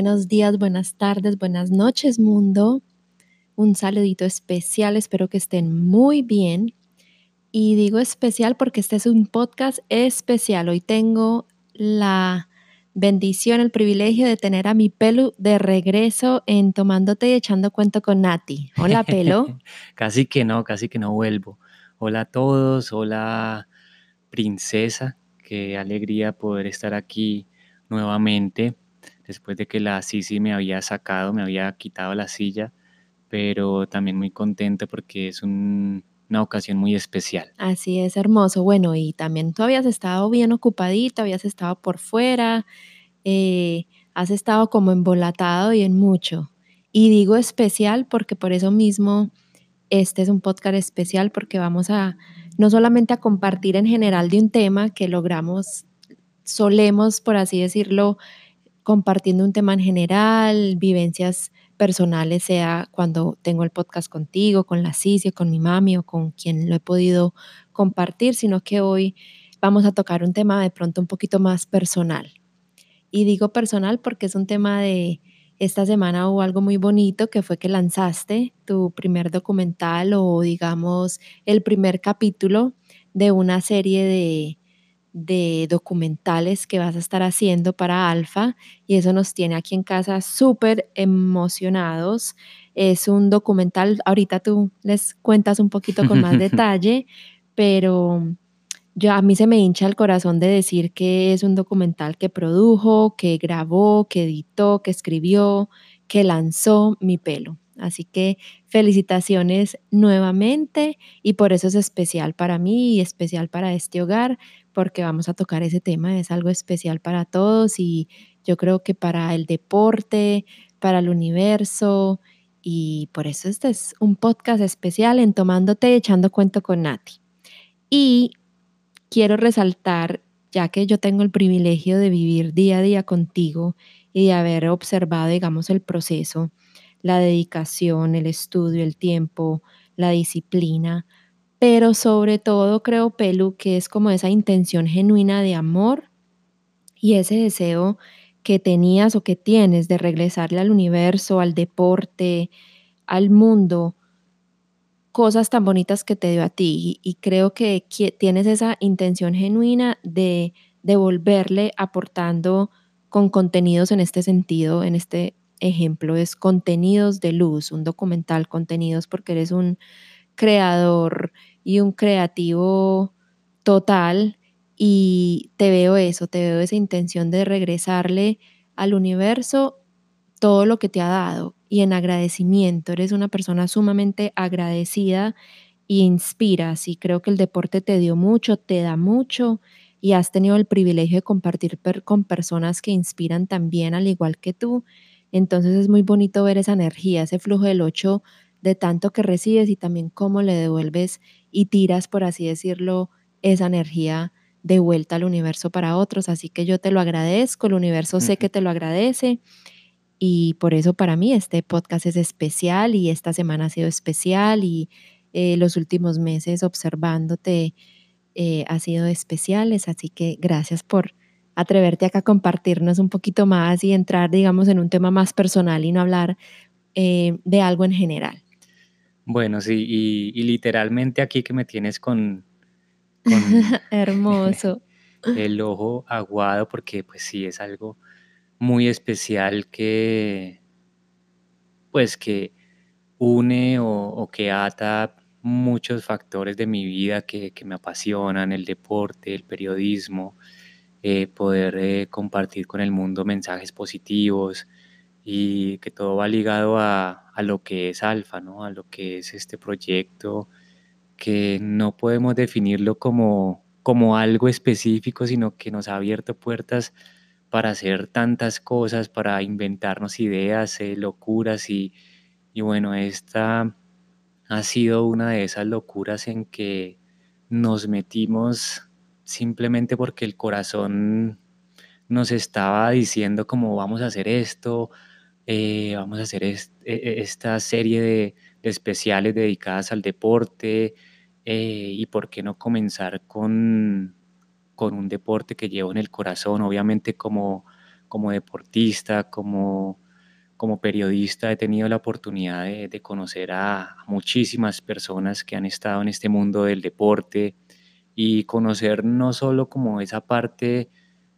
Buenos días, buenas tardes, buenas noches, mundo. Un saludito especial, espero que estén muy bien. Y digo especial porque este es un podcast especial. Hoy tengo la bendición, el privilegio de tener a mi pelo de regreso en Tomándote y Echando Cuento con Nati. Hola, pelo. casi que no, casi que no vuelvo. Hola a todos, hola princesa, qué alegría poder estar aquí nuevamente, después de que la Sisi me había sacado, me había quitado la silla, pero también muy contento porque es una ocasión muy especial. Así es, hermoso. Bueno, y también tú habías estado bien ocupadito, habías estado por fuera, eh, has estado como embolatado y en mucho. Y digo especial porque por eso mismo este es un podcast especial porque vamos a no solamente a compartir en general de un tema que logramos solemos, por así decirlo, compartiendo un tema en general, vivencias personales, sea cuando tengo el podcast contigo, con la Cicia, con mi mami o con quien lo he podido compartir, sino que hoy vamos a tocar un tema de pronto un poquito más personal. Y digo personal porque es un tema de esta semana hubo algo muy bonito que fue que lanzaste tu primer documental o digamos el primer capítulo de una serie de de documentales que vas a estar haciendo para Alfa y eso nos tiene aquí en casa súper emocionados. Es un documental, ahorita tú les cuentas un poquito con más detalle, pero yo a mí se me hincha el corazón de decir que es un documental que produjo, que grabó, que editó, que escribió, que lanzó mi pelo. Así que felicitaciones nuevamente y por eso es especial para mí y especial para este hogar porque vamos a tocar ese tema, es algo especial para todos y yo creo que para el deporte, para el universo y por eso este es un podcast especial en Tomándote y Echando Cuento con Nati. Y quiero resaltar, ya que yo tengo el privilegio de vivir día a día contigo y de haber observado, digamos, el proceso, la dedicación, el estudio, el tiempo, la disciplina, pero sobre todo creo, Pelu, que es como esa intención genuina de amor y ese deseo que tenías o que tienes de regresarle al universo, al deporte, al mundo, cosas tan bonitas que te dio a ti. Y, creo que tienes esa intención genuina de devolverle aportando con contenidos en este sentido, en este ejemplo es contenidos de luz, un documental, contenidos porque eres un creador y un creativo total y te veo eso, te veo esa intención de regresarle al universo todo lo que te ha dado y en agradecimiento. Eres una persona sumamente agradecida e inspiras y creo que el deporte te dio mucho, te da mucho y has tenido el privilegio de compartir con personas que inspiran también al igual que tú. Entonces es muy bonito ver esa energía, ese flujo del 8 de tanto que recibes y también cómo le devuelves y tiras, por así decirlo, esa energía de vuelta al universo para otros. Así que yo te lo agradezco, el universo sé que te lo agradece y por eso para mí este podcast es especial y esta semana ha sido especial y eh, los últimos meses observándote eh, ha sido especiales. Así que gracias por atreverte acá a compartirnos un poquito más y entrar, digamos, en un tema más personal y no hablar eh, de algo en general. Bueno, sí, y, literalmente aquí que me tienes con, Hermoso. el ojo aguado, porque pues sí, es algo muy especial que, pues que une o, que ata muchos factores de mi vida que, me apasionan, el deporte, el periodismo, eh, poder eh, compartir con el mundo mensajes positivos, y que todo va ligado a, lo que es Alfa, ¿no? a lo que es este proyecto, que no podemos definirlo como, como algo específico, sino que nos ha abierto puertas para hacer tantas cosas, para inventarnos ideas, eh, locuras y, y bueno, esta ha sido una de esas locuras en que nos metimos simplemente porque el corazón nos estaba diciendo cómo vamos a hacer esto, eh, vamos a hacer e, e, esta serie de, especiales dedicadas al deporte eh, y por qué no comenzar con, con un deporte que llevo en el corazón, obviamente como, como deportista, como, como periodista, he tenido la oportunidad de, de conocer a muchísimas personas que han estado en este mundo del deporte y conocer no solo como esa parte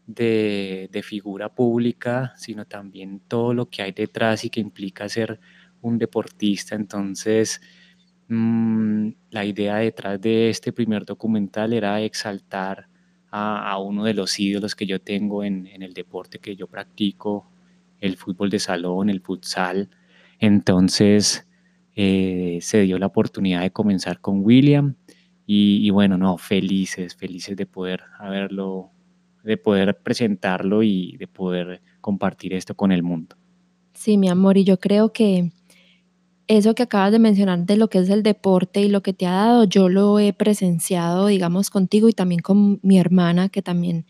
de, figura pública, sino también todo lo que hay detrás y que implica ser un deportista. Entonces, mmm, la idea detrás de este primer documental era exaltar a, uno de los ídolos que yo tengo en, en, el deporte que yo practico, el fútbol de salón, el futsal. Entonces, eh, se dio la oportunidad de comenzar con William y, bueno, no, felices, felices de poder haberlo, de poder presentarlo y de poder compartir esto con el mundo. Sí, mi amor, y yo creo que eso que acabas de mencionar de lo que es el deporte y lo que te ha dado, yo lo he presenciado, digamos, contigo y también con mi hermana, que también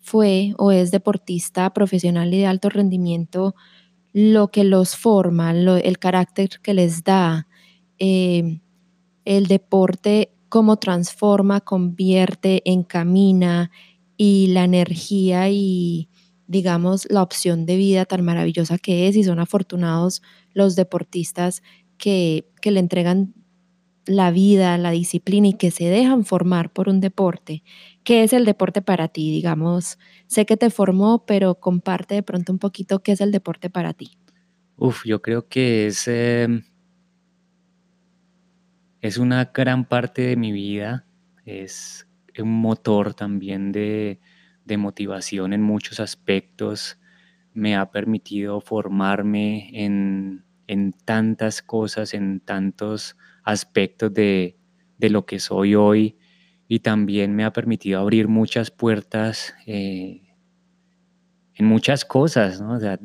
fue o es deportista profesional y de alto rendimiento, lo que los forma, el carácter que les da, eh, el deporte, cómo transforma, convierte, encamina y la energía y, digamos, la opción de vida tan maravillosa que es y son afortunados los deportistas que, le entregan la vida, la disciplina y que se dejan formar por un deporte. ¿Qué es el deporte para ti? Digamos, sé que te formó, pero comparte de pronto un poquito qué es el deporte para ti. Uf, yo creo que es, eh, es una gran parte de mi vida, es un motor también de, de motivación en muchos aspectos, me ha permitido formarme en, en tantas cosas, en tantos aspectos de, de, lo que soy hoy y también me ha permitido abrir muchas puertas eh, en muchas cosas, ¿no? O sea,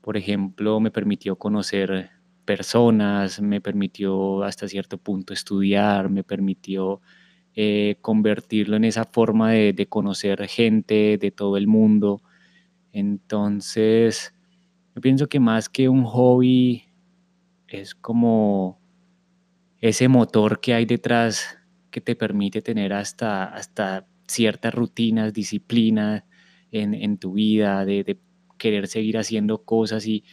por ejemplo, me permitió conocer personas, me permitió hasta cierto punto estudiar, me permitió eh, convertirlo en esa forma de, conocer gente de todo el mundo. Entonces, yo pienso que más que un hobby, es como ese motor que hay detrás que te permite tener hasta, hasta ciertas rutinas, disciplinas en, en tu vida, de, de, querer seguir haciendo cosas y,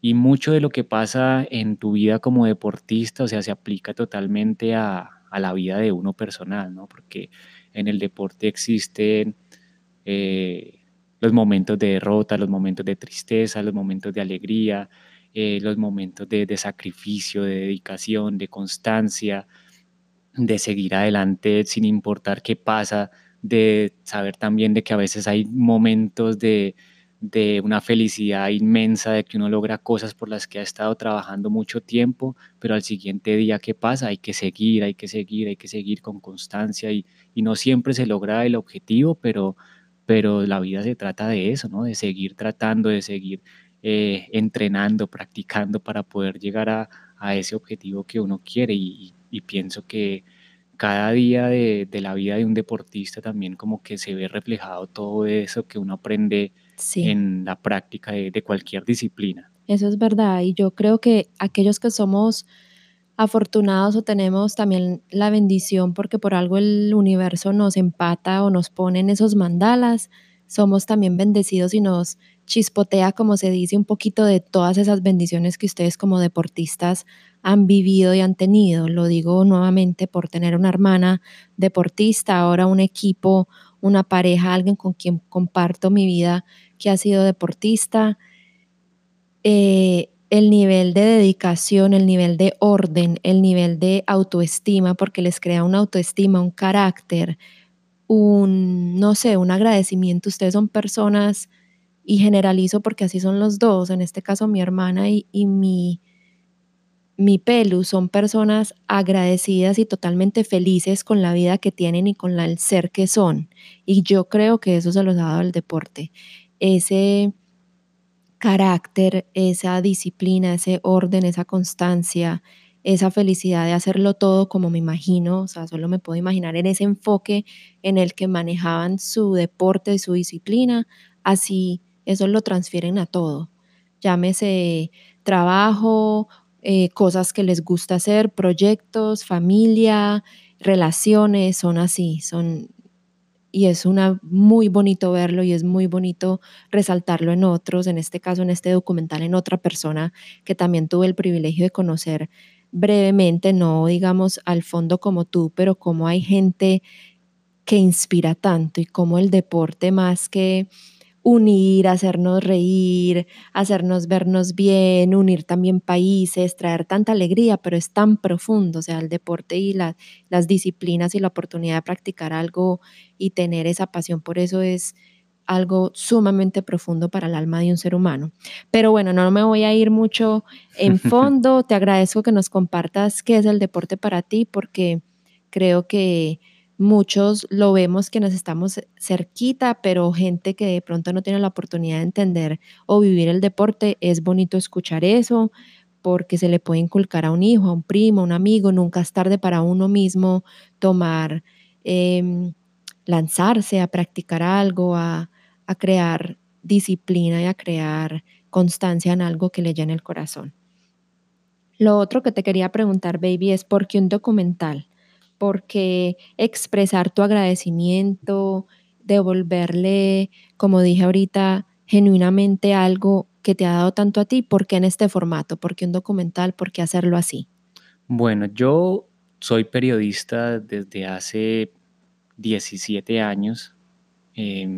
y mucho de lo que pasa en tu vida como deportista, o sea, se aplica totalmente a, a la vida de uno personal, ¿no? Porque en el deporte existen eh, los momentos de derrota, los momentos de tristeza, los momentos de alegría, eh, los momentos de, de, sacrificio, de dedicación, de constancia, de seguir adelante sin importar qué pasa, de saber también de que a veces hay momentos de, de una felicidad inmensa de que uno logra cosas por las que ha estado trabajando mucho tiempo, pero al siguiente día, ¿qué pasa? Hay que seguir, hay que seguir, hay que seguir con constancia y, y no siempre se logra el objetivo, pero, pero la vida se trata de eso, ¿no? De seguir tratando, de seguir eh, entrenando, practicando para poder llegar a, a, ese objetivo que uno quiere y, y pienso que cada día de, de, la vida de un deportista también como que se ve reflejado todo eso que uno aprende sí. en la práctica de, de, cualquier disciplina. Eso es verdad y yo creo que aquellos que somos afortunados o tenemos también la bendición porque por algo el universo nos empata o nos pone en esos mandalas, somos también bendecidos y nos chispotea, como se dice, un poquito de todas esas bendiciones que ustedes como deportistas han vivido y han tenido. Lo digo nuevamente por tener una hermana deportista, ahora un equipo, una pareja, alguien con quien comparto mi vida que ha sido deportista, eh, el nivel de dedicación, el nivel de orden, el nivel de autoestima, porque les crea una autoestima, un carácter, un, no sé, un agradecimiento. Ustedes son personas, y generalizo porque así son los dos, en este caso mi hermana y, y mi, mi pelu, son personas agradecidas y totalmente felices con la vida que tienen y con el ser que son. Y yo creo que eso se los ha dado el deporte ese carácter, esa disciplina, ese orden, esa constancia, esa felicidad de hacerlo todo como me imagino, o sea, solo me puedo imaginar en ese enfoque en el que manejaban su deporte, su disciplina, así eso lo transfieren a todo. Llámese trabajo, eh, cosas que les gusta hacer, proyectos, familia, relaciones, son así, son y es una muy bonito verlo y es muy bonito resaltarlo en otros, en este caso en este documental en otra persona que también tuve el privilegio de conocer brevemente, no digamos al fondo como tú, pero como hay gente que inspira tanto y como el deporte más que unir, hacernos reír, hacernos vernos bien, unir también países, traer tanta alegría, pero es tan profundo, o sea, el deporte y la, las disciplinas y la oportunidad de practicar algo y tener esa pasión por eso es algo sumamente profundo para el alma de un ser humano. Pero bueno, no me voy a ir mucho en fondo, te agradezco que nos compartas qué es el deporte para ti, porque creo que muchos lo vemos que nos estamos cerquita, pero gente que de pronto no tiene la oportunidad de entender o vivir el deporte, es bonito escuchar eso porque se le puede inculcar a un hijo, a un primo, a un amigo, nunca es tarde para uno mismo tomar, eh, lanzarse a practicar algo, a, a crear disciplina y a crear constancia en algo que le llene el corazón. Lo otro que te quería preguntar, baby, es por qué un documental porque expresar tu agradecimiento, devolverle, como dije ahorita, genuinamente algo que te ha dado tanto a ti, ¿por qué en este formato? ¿Por qué un documental? ¿Por qué hacerlo así? Bueno, yo soy periodista desde hace 17 años. Eh,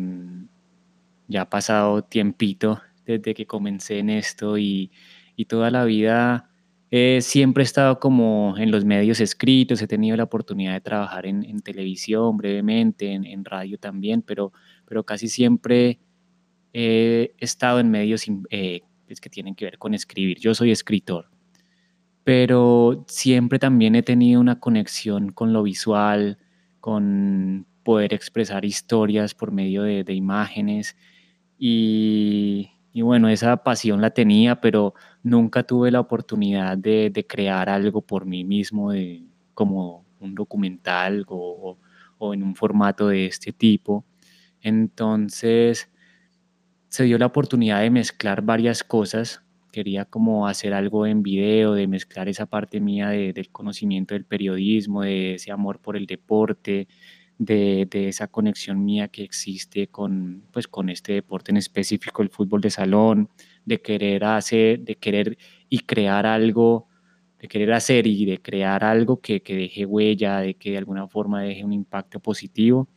ya ha pasado tiempito desde que comencé en esto y, y toda la vida eh, siempre he estado como en los medios escritos, he tenido la oportunidad de trabajar en, en televisión brevemente, en, radio también, pero, pero casi siempre he estado en medios eh, pues, que tienen que ver con escribir. Yo soy escritor, pero siempre también he tenido una conexión con lo visual, con poder expresar historias por medio de imágenes y, y bueno, esa pasión la tenía, pero nunca tuve la oportunidad de, de crear algo por mí mismo, de, como un documental o, o, en un formato de este tipo. Entonces se dio la oportunidad de mezclar varias cosas. Quería como hacer algo en video, de mezclar esa parte mía de, del conocimiento del periodismo, de ese amor por el deporte, de, esa conexión mía que existe con, pues, con este deporte en específico, el fútbol de salón, de querer hacer, de querer y crear algo, de querer hacer y de crear algo que, que deje huella, de que de alguna forma deje un impacto positivo.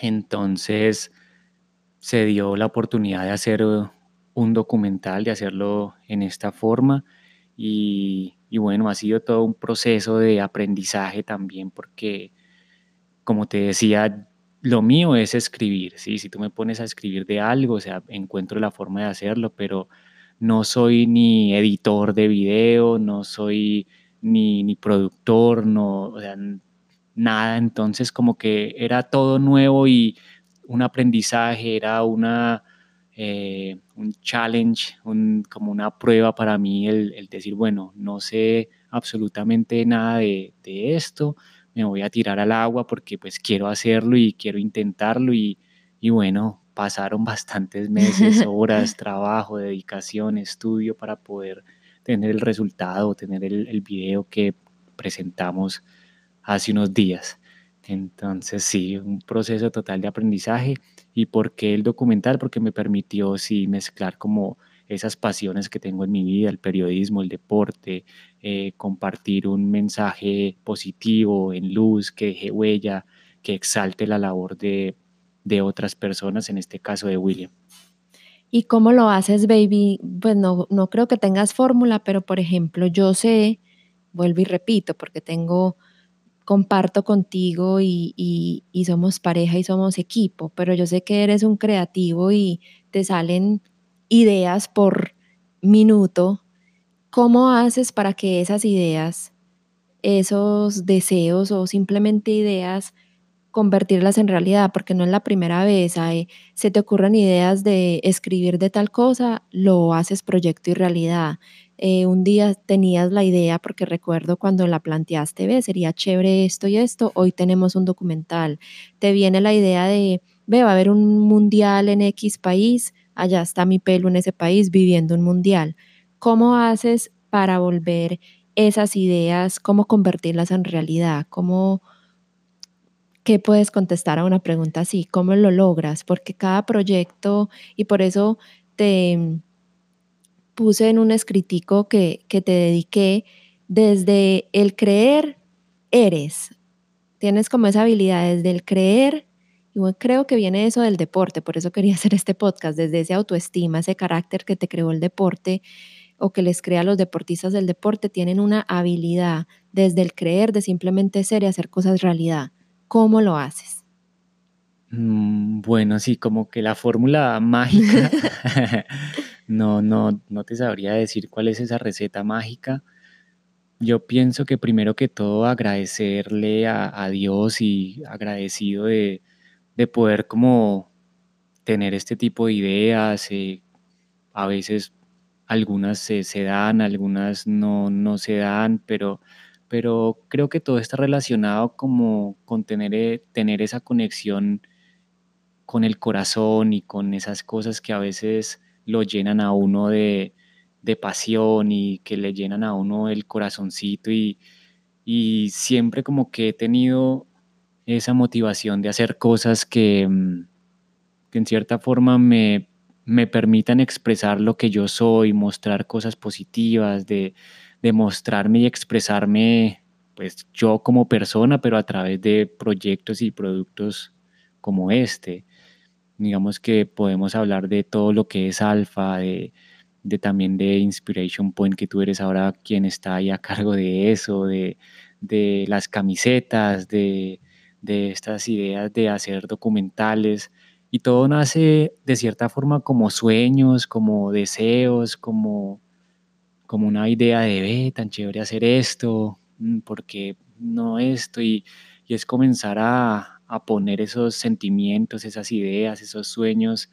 Entonces se dio la oportunidad de hacer un documental, de hacerlo en esta forma y, y bueno, ha sido todo un proceso de aprendizaje también porque como te decía, lo mío es escribir, ¿sí? Si tú me pones a escribir de algo, o sea, encuentro la forma de hacerlo, pero no soy ni editor de video, no soy ni, ni productor, no, o sea, nada. Entonces, como que era todo nuevo y un aprendizaje, era una, eh, un challenge, un, como una prueba para mí el, decir, bueno, no sé absolutamente nada de esto, me voy a tirar al agua porque pues quiero hacerlo y quiero intentarlo y, y bueno, pasaron bastantes meses, horas, trabajo, dedicación, estudio para poder tener el resultado, tener el, el video que presentamos hace unos días. Entonces sí, un proceso total de aprendizaje. ¿Y por qué el documental? Porque me permitió sí mezclar como esas pasiones que tengo en mi vida, el periodismo, el deporte, eh, compartir un mensaje positivo, en luz, que deje huella, que exalte la labor de, de otras personas, en este caso de William. ¿Y cómo lo haces, baby? Pues no, no creo que tengas fórmula, pero por ejemplo, yo sé, vuelvo y repito, porque tengo, comparto contigo y, y, y somos pareja y somos equipo, pero yo sé que eres un creativo y te salen ideas por minuto, ¿cómo haces para que esas ideas, esos deseos o simplemente ideas, convertirlas en realidad? Porque no es la primera vez, hay, se te ocurren ideas de escribir de tal cosa, lo haces proyecto y realidad. Eh, un día tenías la idea, porque recuerdo cuando la planteaste, ve, sería chévere esto y esto, hoy tenemos un documental. Te viene la idea de, ve, va a haber un mundial en X país, allá está mi pelo en ese país viviendo un mundial. ¿Cómo haces para volver esas ideas, cómo convertirlas en realidad? ¿Cómo, ¿qué puedes contestar a una pregunta así? ¿Cómo lo logras? Porque cada proyecto, y por eso te puse en un escritico que, que te dediqué, desde el creer, eres. Tienes como esa habilidad desde el creer, y bueno, creo que viene eso del deporte, por eso quería hacer este podcast, desde ese autoestima, ese carácter que te creó el deporte o que les crea a los deportistas del deporte, tienen una habilidad desde el creer de simplemente ser y hacer cosas realidad. ¿Cómo lo haces? Mm, bueno, sí, como que la fórmula mágica, no, no, no te sabría decir cuál es esa receta mágica. Yo pienso que primero que todo agradecerle a, Dios y agradecido de, poder como tener este tipo de ideas. Eh, a veces algunas se, se, dan, algunas no, no se dan, pero pero creo que todo está relacionado como con tener, eh, tener esa conexión con el corazón y con esas cosas que a veces lo llenan a uno de, pasión y que le llenan a uno el corazoncito y, siempre como que he tenido esa motivación de hacer cosas que, mm, que en cierta forma me, me permitan expresar lo que yo soy, mostrar cosas positivas, de, demostrarme y expresarme, pues yo como persona, pero a través de proyectos y productos como este. Digamos que podemos hablar de todo lo que es alfa, de, también de Inspiration Point, que tú eres ahora quien está ahí a cargo de eso, de, las camisetas, de, de estas ideas de hacer documentales. Y todo nace de cierta forma como sueños, como deseos, como como una idea de, ve, tan chévere hacer esto, mm, porque no esto, y, es comenzar a, a, poner esos sentimientos, esas ideas, esos sueños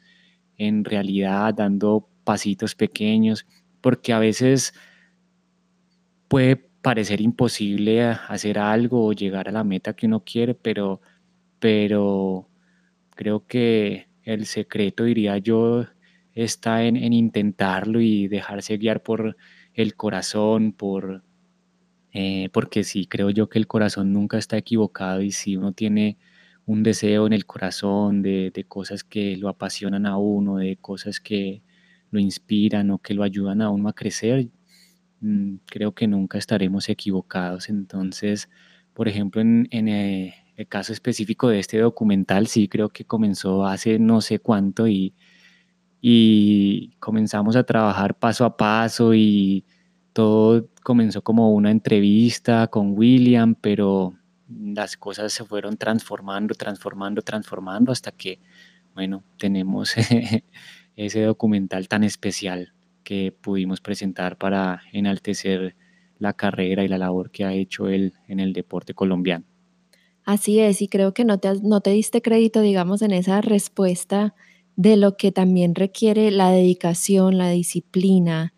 en realidad, dando pasitos pequeños, porque a veces puede parecer imposible hacer algo o llegar a la meta que uno quiere, pero, pero creo que el secreto, diría yo, está en, en intentarlo y dejarse guiar por el corazón, por, eh, porque sí, creo yo que el corazón nunca está equivocado y si uno tiene un deseo en el corazón de, cosas que lo apasionan a uno, de cosas que lo inspiran o que lo ayudan a uno a crecer, mm, creo que nunca estaremos equivocados. Entonces, por ejemplo, en, eh, el caso específico de este documental, sí creo que comenzó hace no sé cuánto y y comenzamos a trabajar paso a paso y todo comenzó como una entrevista con William, pero las cosas se fueron transformando, transformando, transformando hasta que, bueno, tenemos ese documental tan especial que pudimos presentar para enaltecer la carrera y la labor que ha hecho él en el deporte colombiano. Así es, y creo que no te, no te diste crédito, digamos, en esa respuesta de lo que también requiere la dedicación, la disciplina,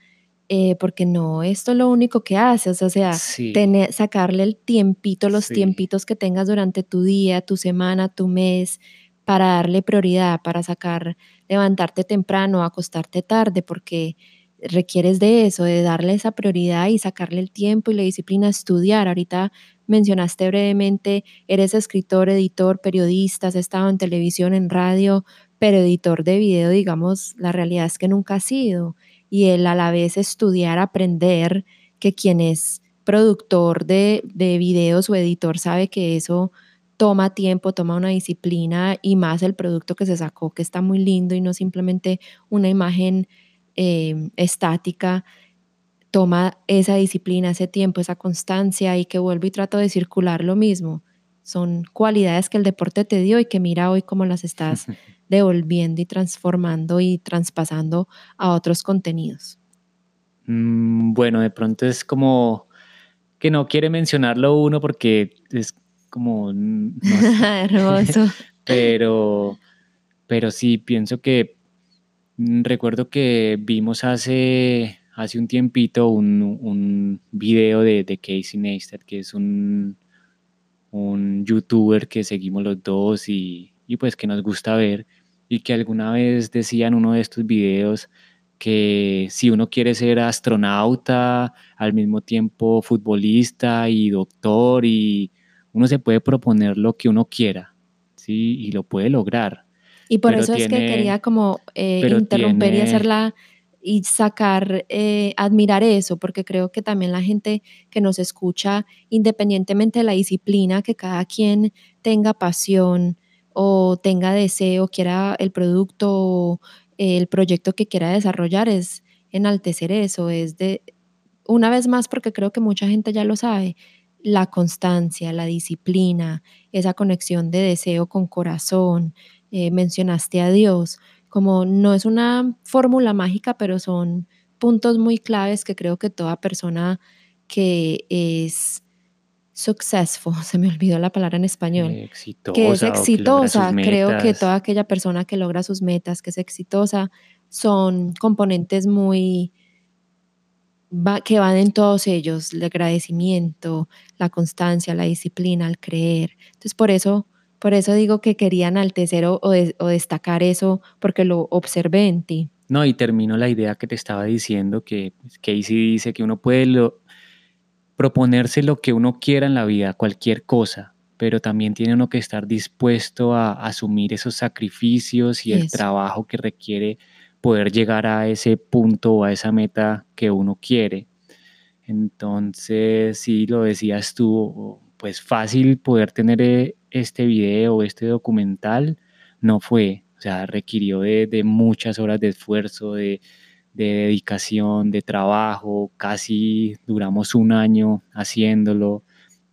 eh, porque no, esto es lo único que haces, o sea, tener, sacarle el tiempito, los tiempitos que tengas durante tu día, tu semana, tu mes, para darle prioridad, para sacar, levantarte temprano, acostarte tarde, porque requieres de eso, de darle esa prioridad y sacarle el tiempo y la disciplina a estudiar. Ahorita mencionaste brevemente, eres escritor, editor, periodista, has estado en televisión, en radio, pero editor de video, digamos, la realidad es que nunca ha sido. Y él a la vez estudiar, aprender que quien es productor de, de videos o editor sabe que eso toma tiempo, toma una disciplina y más el producto que se sacó, que está muy lindo y no simplemente una imagen eh, estática, toma esa disciplina, ese tiempo, esa constancia y que vuelvo y trato de circular lo mismo. Son cualidades que el deporte te dio y que mira hoy cómo las estás devolviendo y transformando y traspasando a otros contenidos? Mm, bueno, de pronto es como que no quiere mencionarlo uno porque es como... Hermoso. pero, pero sí, pienso que mm, recuerdo que vimos hace, hace un tiempito un, un video de, de Casey Neistat, que es un, un youtuber que seguimos los dos y, y pues que nos gusta ver y que alguna vez decía en uno de estos videos que si uno quiere ser astronauta, al mismo tiempo futbolista y doctor y uno se puede proponer lo que uno quiera, ¿sí? Y lo puede lograr. Y por eso es que quería como eh, interrumpir y hacerla y sacar, eh, admirar eso, porque creo que también la gente que nos escucha, independientemente de la disciplina, que cada quien tenga pasión o tenga deseo, quiera el producto, el proyecto que quiera desarrollar, es enaltecer eso, es de, una vez más, porque creo que mucha gente ya lo sabe, la constancia, la disciplina, esa conexión de deseo con corazón, eh, mencionaste a Dios, como no es una fórmula mágica, pero son puntos muy claves que creo que toda persona que es successful, se me olvidó la palabra en español, que es exitosa, creo que toda aquella persona que logra sus metas, que es exitosa, son componentes muy que van en todos ellos, el agradecimiento, la constancia, la disciplina, el creer. Entonces, por eso, por eso digo que quería enaltecer o, o, destacar eso, porque lo observé en ti. No, y termino la idea que te estaba diciendo, que Casey dice que uno puede proponerse lo que uno quiera en la vida, cualquier cosa, pero también tiene uno que estar dispuesto a, asumir esos sacrificios y el trabajo que requiere poder llegar a ese punto o a esa meta que uno quiere. Entonces, si lo decías tú, pues fácil poder tener eh, este video, este documental, no fue. O sea, requirió de, muchas horas de esfuerzo, de, dedicación, de trabajo. Casi duramos un año haciéndolo.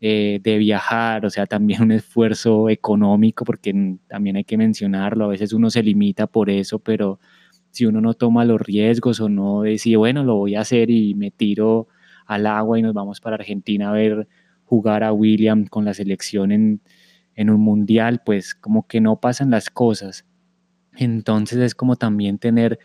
Eh, de viajar, o sea, también un esfuerzo económico, porque también hay que mencionarlo, a veces uno se limita por eso, pero si uno no toma los riesgos o no decide, bueno, lo voy a hacer y me tiro al agua y nos vamos para Argentina a ver jugar a William con la selección en, un mundial, pues como que no pasan las cosas. Entonces es como también tener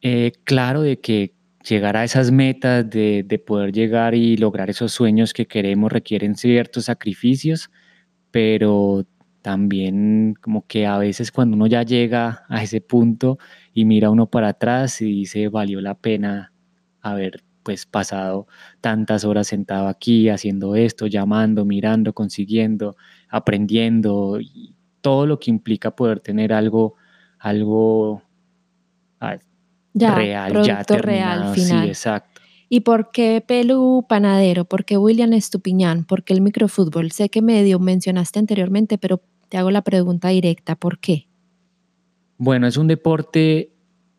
eh, claro de que llegar a esas metas, de, de, poder llegar y lograr esos sueños que queremos requieren ciertos sacrificios, pero también como que a veces cuando uno ya llega a ese punto y mira uno para atrás y dice valió la pena haber pues pasado tantas horas sentado aquí haciendo esto, llamando, mirando, consiguiendo, aprendiendo y todo lo que implica poder tener algo algo ah, real, ya terminado, real, final. Sí, exacto. ¿Y por qué Pelu Panadero? ¿Por qué William Estupiñán? ¿Por qué el microfútbol? Sé que medio mencionaste anteriormente, pero te hago la pregunta directa, ¿por qué? Bueno, es un deporte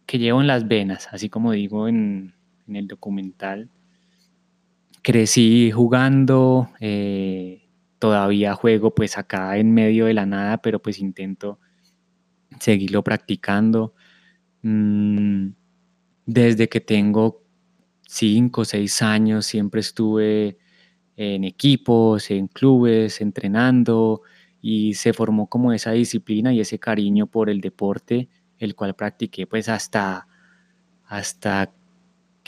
que llevo en las venas, así como digo en, el documental. Crecí jugando, eh, todavía juego pues acá en medio de la nada, pero pues intento seguirlo practicando. Mm, desde que tengo cinco o seis años siempre estuve en equipos, en clubes, entrenando, y se formó como esa disciplina y ese cariño por el deporte, el cual practiqué pues hasta, hasta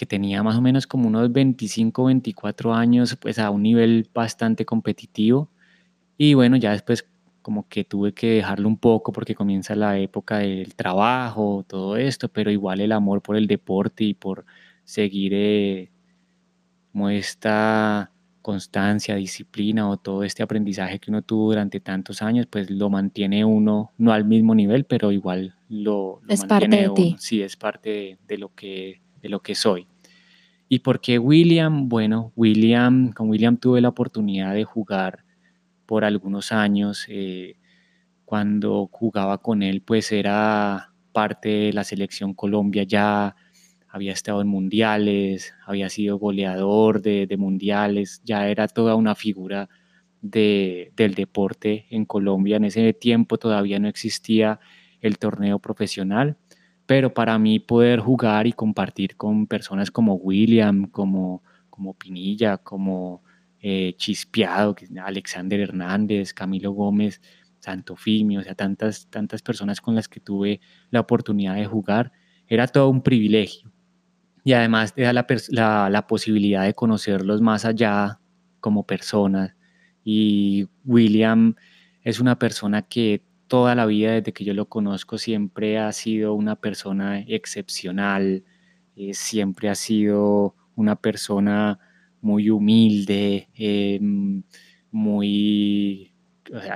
que tenía más o menos como unos 25, 24 años, pues a un nivel bastante competitivo. Y bueno, ya después como que tuve que dejarlo un poco porque comienza la época del trabajo, todo esto, pero igual el amor por el deporte y por seguir eh, como esta constancia, disciplina o todo este aprendizaje que uno tuvo durante tantos años, pues lo mantiene uno, no al mismo nivel, pero igual lo, es parte de ti. Sí, es parte de, lo que, de lo que soy. ¿Y por qué William? Bueno, William, con William tuve la oportunidad de jugar por algunos años. Eh, cuando jugaba con él, pues era parte de la selección Colombia ya, había estado en mundiales, había sido goleador de, mundiales, ya era toda una figura del deporte en Colombia. En ese tiempo todavía no existía el torneo profesional, pero para mí poder jugar y compartir con personas como William, como, como Pinilla, como eh, Chispeado, Alexander Hernández, Camilo Gómez, Santofimio, o sea, tantas, tantas personas con las que tuve la oportunidad de jugar, era todo un privilegio y además te da la, posibilidad de conocerlos más allá como personas. Y William es una persona que toda la vida, desde que yo lo conozco, siempre ha sido una persona excepcional, eh, siempre ha sido una persona muy humilde, em, muy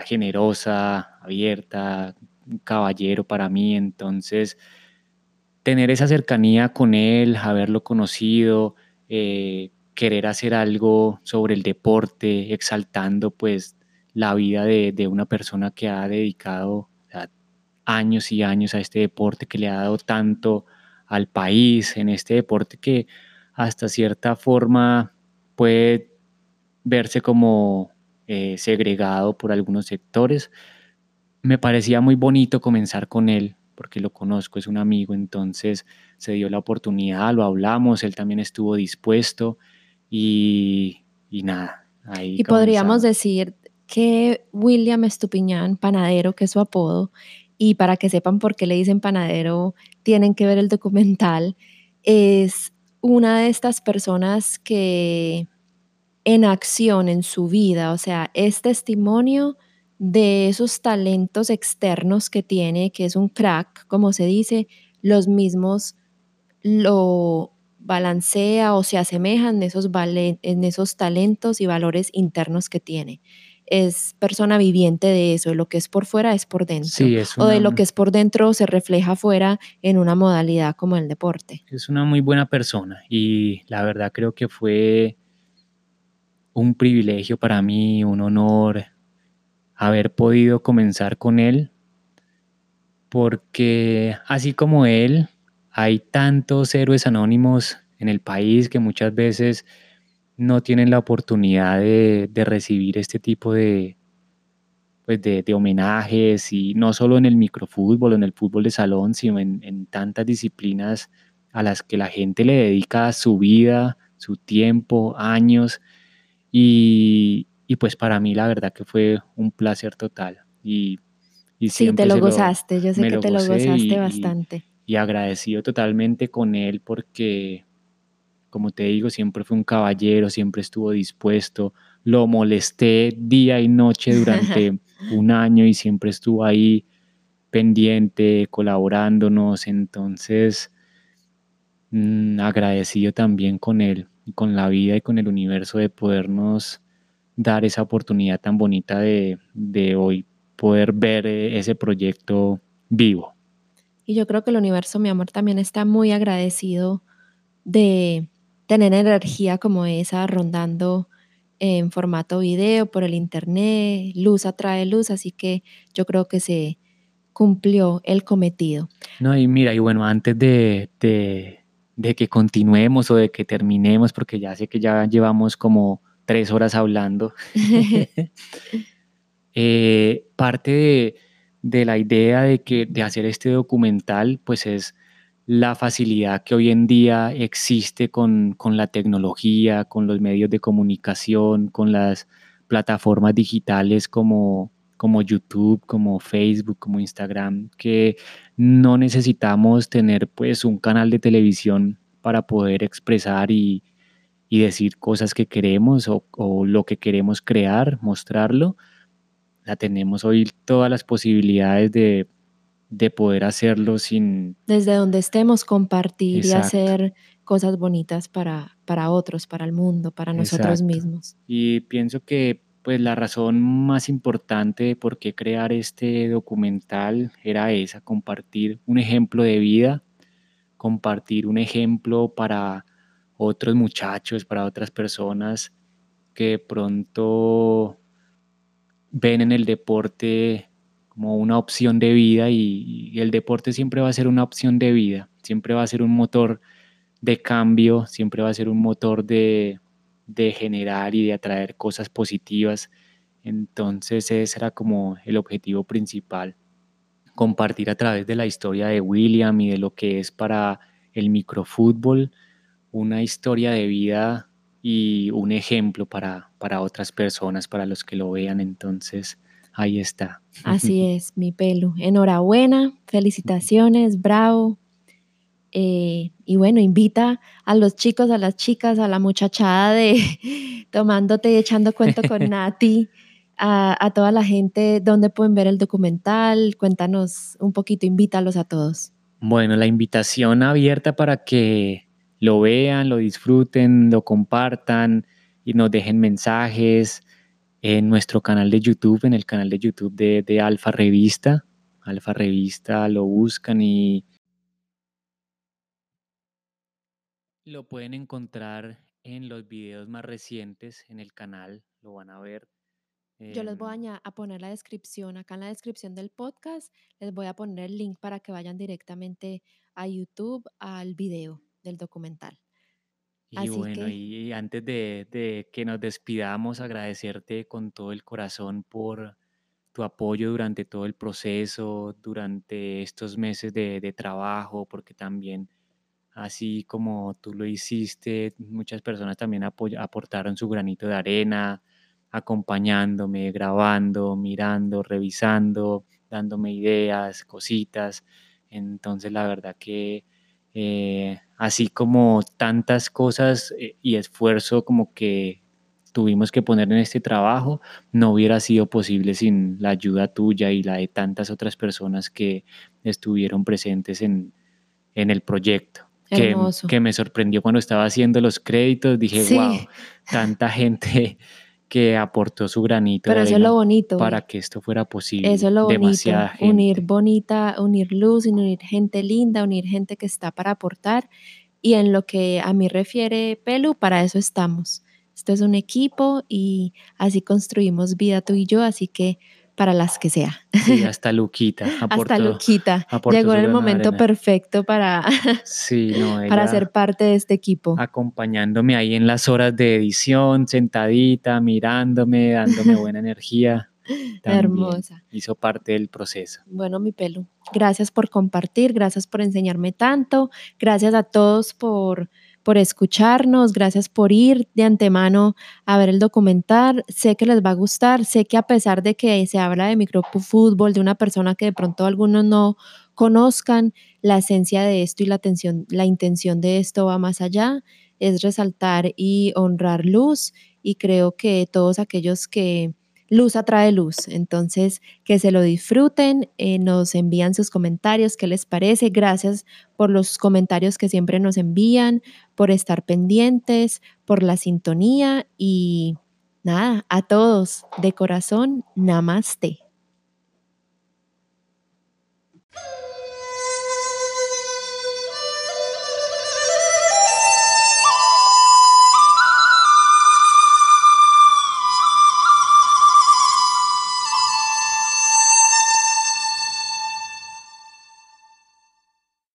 generosa, abierta, un caballero para mí. Entonces, tener esa cercanía con él, haberlo conocido, eh, querer hacer algo sobre el deporte, exaltando pues la vida de, una persona que ha dedicado años y años a este deporte, que le ha dado tanto al país, en este deporte que hasta cierta forma puede verse como eh, segregado por algunos sectores. Me parecía muy bonito comenzar con él, porque lo conozco, es un amigo, entonces se dio la oportunidad, lo hablamos, él también estuvo dispuesto y, nada. y podríamos decir que William Estupiñán, panadero, que es su apodo, y para que sepan por qué le dicen panadero, tienen que ver el documental, es una de estas personas que en acción en su vida, o sea, es testimonio de esos talentos externos que tiene, que es un crack, como se dice, los mismos lo balancea o se asemejan en esos, en esos talentos y valores internos que tiene. Es persona viviente de eso, lo que es por fuera es por dentro. O de lo que es por dentro se refleja afuera en una modalidad como el deporte. Es una muy buena persona y la verdad creo que fue un privilegio para mí, un honor haber podido comenzar con él, porque así como él, hay tantos héroes anónimos en el país que muchas veces no tienen la oportunidad de, recibir este tipo de, pues de, homenajes y no solo en el microfútbol o en el fútbol de salón, sino en, en, tantas disciplinas a las que la gente le dedica su vida, su tiempo, años y, y pues para mí la verdad que fue un placer total. Y, y sí, te lo gozaste, yo sé que te lo gozaste bastante. Y, agradecido totalmente con él porque, como te digo, siempre fue un caballero, siempre estuvo dispuesto. Lo molesté día y noche durante un año y siempre estuvo ahí pendiente, colaborándonos. Entonces, mm, agradecido también con él con la vida y con el universo de podernos dar esa oportunidad tan bonita de, hoy poder ver eh, ese proyecto vivo. Y yo creo que el universo, mi amor, también está muy agradecido de tener energía como esa rondando en formato video por el internet, luz atrae luz, así que yo creo que se cumplió el cometido. No, y mira, y bueno, antes de, de que continuemos o de que terminemos, porque ya sé que ya llevamos como tres horas hablando. Eh, parte de, la idea de, que, de hacer este documental, pues es la facilidad que hoy en día existe con, la tecnología, con los medios de comunicación, con las plataformas digitales como, como YouTube, como Facebook, como Instagram, que no necesitamos tener pues un canal de televisión para poder expresar y, y decir cosas que queremos o, lo que queremos crear, mostrarlo, la tenemos hoy todas las posibilidades de, poder hacerlo sin... Desde donde estemos, compartir y hacer cosas bonitas para, para otros, para el mundo, para nosotros mismos. Y pienso que pues la razón más importante de por qué crear este documental era esa, compartir un ejemplo de vida, compartir un ejemplo para otros muchachos, para otras personas que de pronto ven en el deporte como una opción de vida y, el deporte siempre va a ser una opción de vida, siempre va a ser un motor de cambio, siempre va a ser un motor de, de generar y de atraer cosas positivas. Entonces ese era como el objetivo principal, compartir a través de la historia de William y de lo que es para el microfútbol una historia de vida y un ejemplo para, para otras personas, para los que lo vean. Entonces, ahí está. Así es, mi pelo. Enhorabuena, felicitaciones, bravo. Eh, y bueno, invita a los chicos, a las chicas, a la muchachada de tomándote y echando cuento con Nati, a, a toda la gente, donde pueden ver el documental. Cuéntanos un poquito, invítalos a todos. Bueno, la invitación abierta para que lo vean, lo disfruten, lo compartan y nos dejen mensajes. En nuestro canal de YouTube, en el canal de YouTube de, de Alfa Revista. Alfa Revista lo buscan y lo pueden encontrar en los videos más recientes en el canal, lo van a ver. Yo les voy a, Em, a poner la descripción, acá en la descripción del podcast, les voy a poner el link para que vayan directamente a YouTube al video del documental. Y Así bueno, que y antes de, de que nos despidamos, agradecerte con todo el corazón por tu apoyo durante todo el proceso, durante estos meses de, de trabajo, porque también, así como tú lo hiciste, muchas personas también aportaron su granito de arena, acompañándome, grabando, mirando, revisando, dándome ideas, cositas. Entonces, la verdad que eh, así como tantas cosas eh, y esfuerzo como que tuvimos que poner en este trabajo, no hubiera sido posible sin la ayuda tuya y la de tantas otras personas que estuvieron presentes en, en el proyecto. Que, que me sorprendió cuando estaba haciendo los créditos, dije, Sí. wow, tanta gente que aportó su granito Pero de eso es lo arena bonito. para que esto fuera posible. Eso es lo bonito. Demasiada gente. Unir bonita, unir luz, unir gente linda, unir gente que está para aportar. Y en lo que a mí refiere Pelu, para eso estamos. Esto es un equipo y así construimos vida tú y yo, así que para las que sea. Sí, hasta Luquita Hasta. Luquita llegó en el momento arena. perfecto para, Sí, no, para ser parte de este equipo. acompañándome ahí en las horas de edición, sentadita, mirándome, dándome buena energía. Hermosa. hizo parte del proceso. Bueno, mi pelo, gracias por compartir, gracias por enseñarme tanto, gracias a todos por, por escucharnos, gracias por ir de antemano a ver el documental. Sé que les va a gustar, sé que a pesar de que se habla de microfútbol, de una persona que de pronto algunos no conozcan, la esencia de esto y la, atención, la intención de esto va más allá, es resaltar y honrar luz y creo que todos aquellos que luz atrae luz. Entonces, que se lo disfruten, eh, nos envían sus comentarios, qué les parece. Gracias por los comentarios que siempre nos envían, por estar pendientes, por la sintonía y nada, a todos de corazón, namaste.